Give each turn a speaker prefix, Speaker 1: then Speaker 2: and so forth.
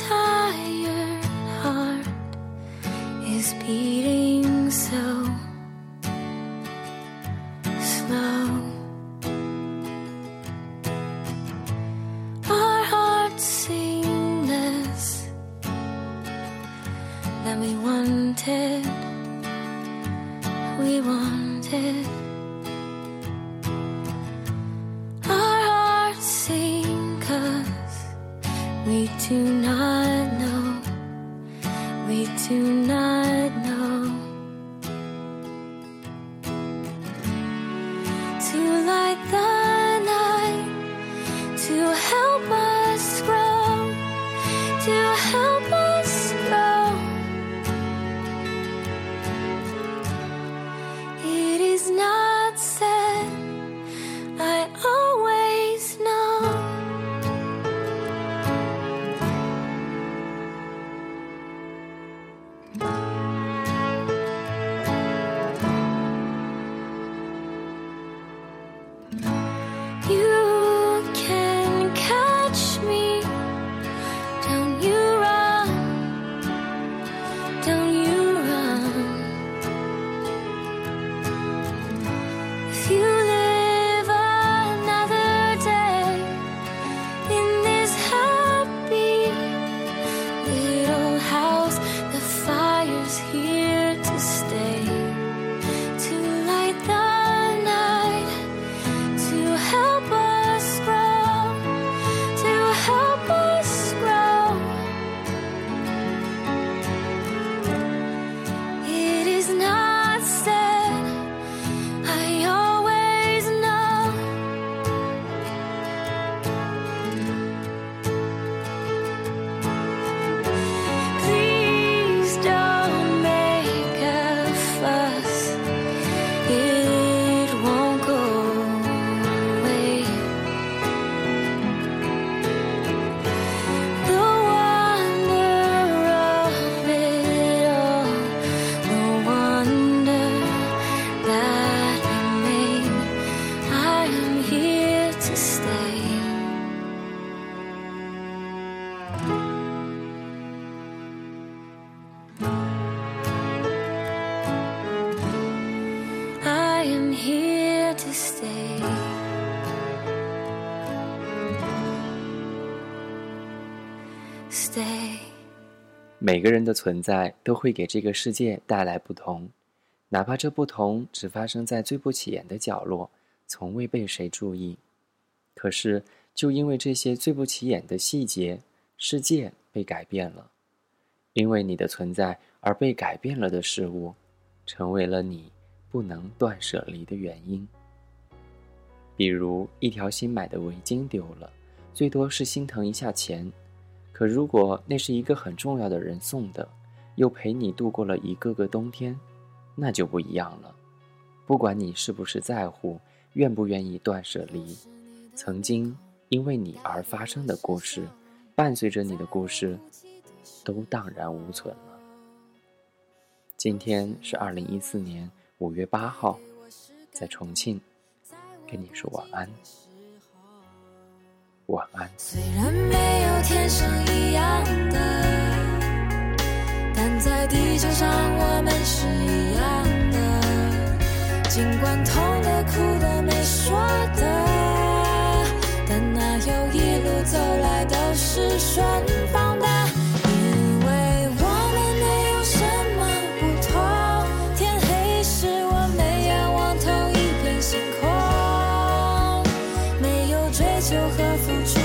Speaker 1: tired heart is beating so slow. Our hearts sing less than we wanted. We wanted. tonight.
Speaker 2: 每个人的存在都会给这个世界带来不同，哪怕这不同只发生在最不起眼的角落，从未被谁注意。可是，就因为这些最不起眼的细节，世界被改变了。因为你的存在而被改变了的事物，成为了你不能断舍离的原因。比如，一条新买的围巾丢了，最多是心疼一下钱。可如果那是一个很重要的人送的，又陪你度过了一个个冬天，那就不一样了。不管你是不是在乎，愿不愿意断舍离，曾经因为你而发生的故事，伴随着你的故事，都荡然无存了。今天是二零一四年五月八号，在重庆，跟你说晚安，晚安。
Speaker 1: 虽然没有天生一样的，但在地球上我们是一样的。尽管痛的、哭的、没说的，求